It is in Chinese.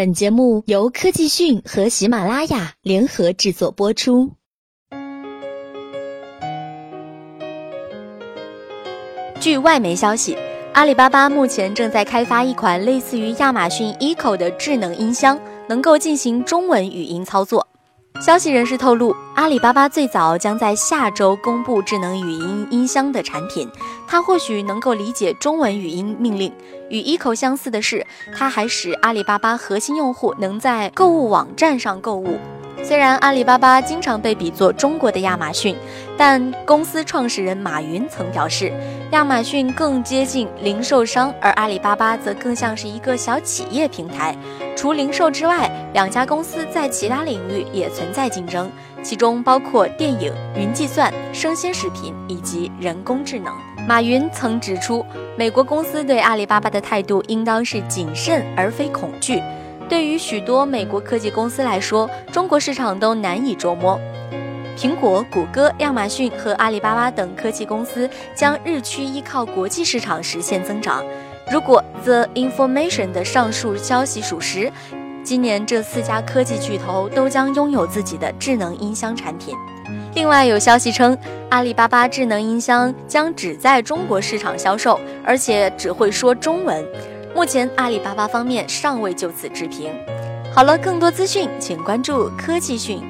本节目由科技讯和喜马拉雅联合制作播出。据外媒消息，阿里巴巴目前正在开发一款类似于亚马逊 Echo 的智能音箱，能够进行中文语音操作。消息人士透露，阿里巴巴最早将在下周公布智能语音音箱的产品。它或许能够理解中文语音命令。与 Echo 相似的是，它还使阿里巴巴核心用户能在购物网站上购物。虽然阿里巴巴经常被比作中国的亚马逊，但公司创始人马云曾表示，亚马逊更接近零售商，而阿里巴巴则更像是一个小企业平台。除零售之外，两家公司在其他领域也存在竞争，其中包括电影、云计算、生鲜食品以及人工智能。马云曾指出，美国公司对阿里巴巴的态度应当是谨慎而非恐惧。对于许多美国科技公司来说，中国市场都难以捉摸。苹果、谷歌、亚马逊和阿里巴巴等科技公司将日趋依靠国际市场实现增长。如果 The Information 的上述消息属实，今年这四家科技巨头都将拥有自己的智能音箱产品。另外有消息称，阿里巴巴智能音箱将只在中国市场销售，而且只会说中文。目前，阿里巴巴方面尚未就此置评。好了，更多资讯请关注科技讯。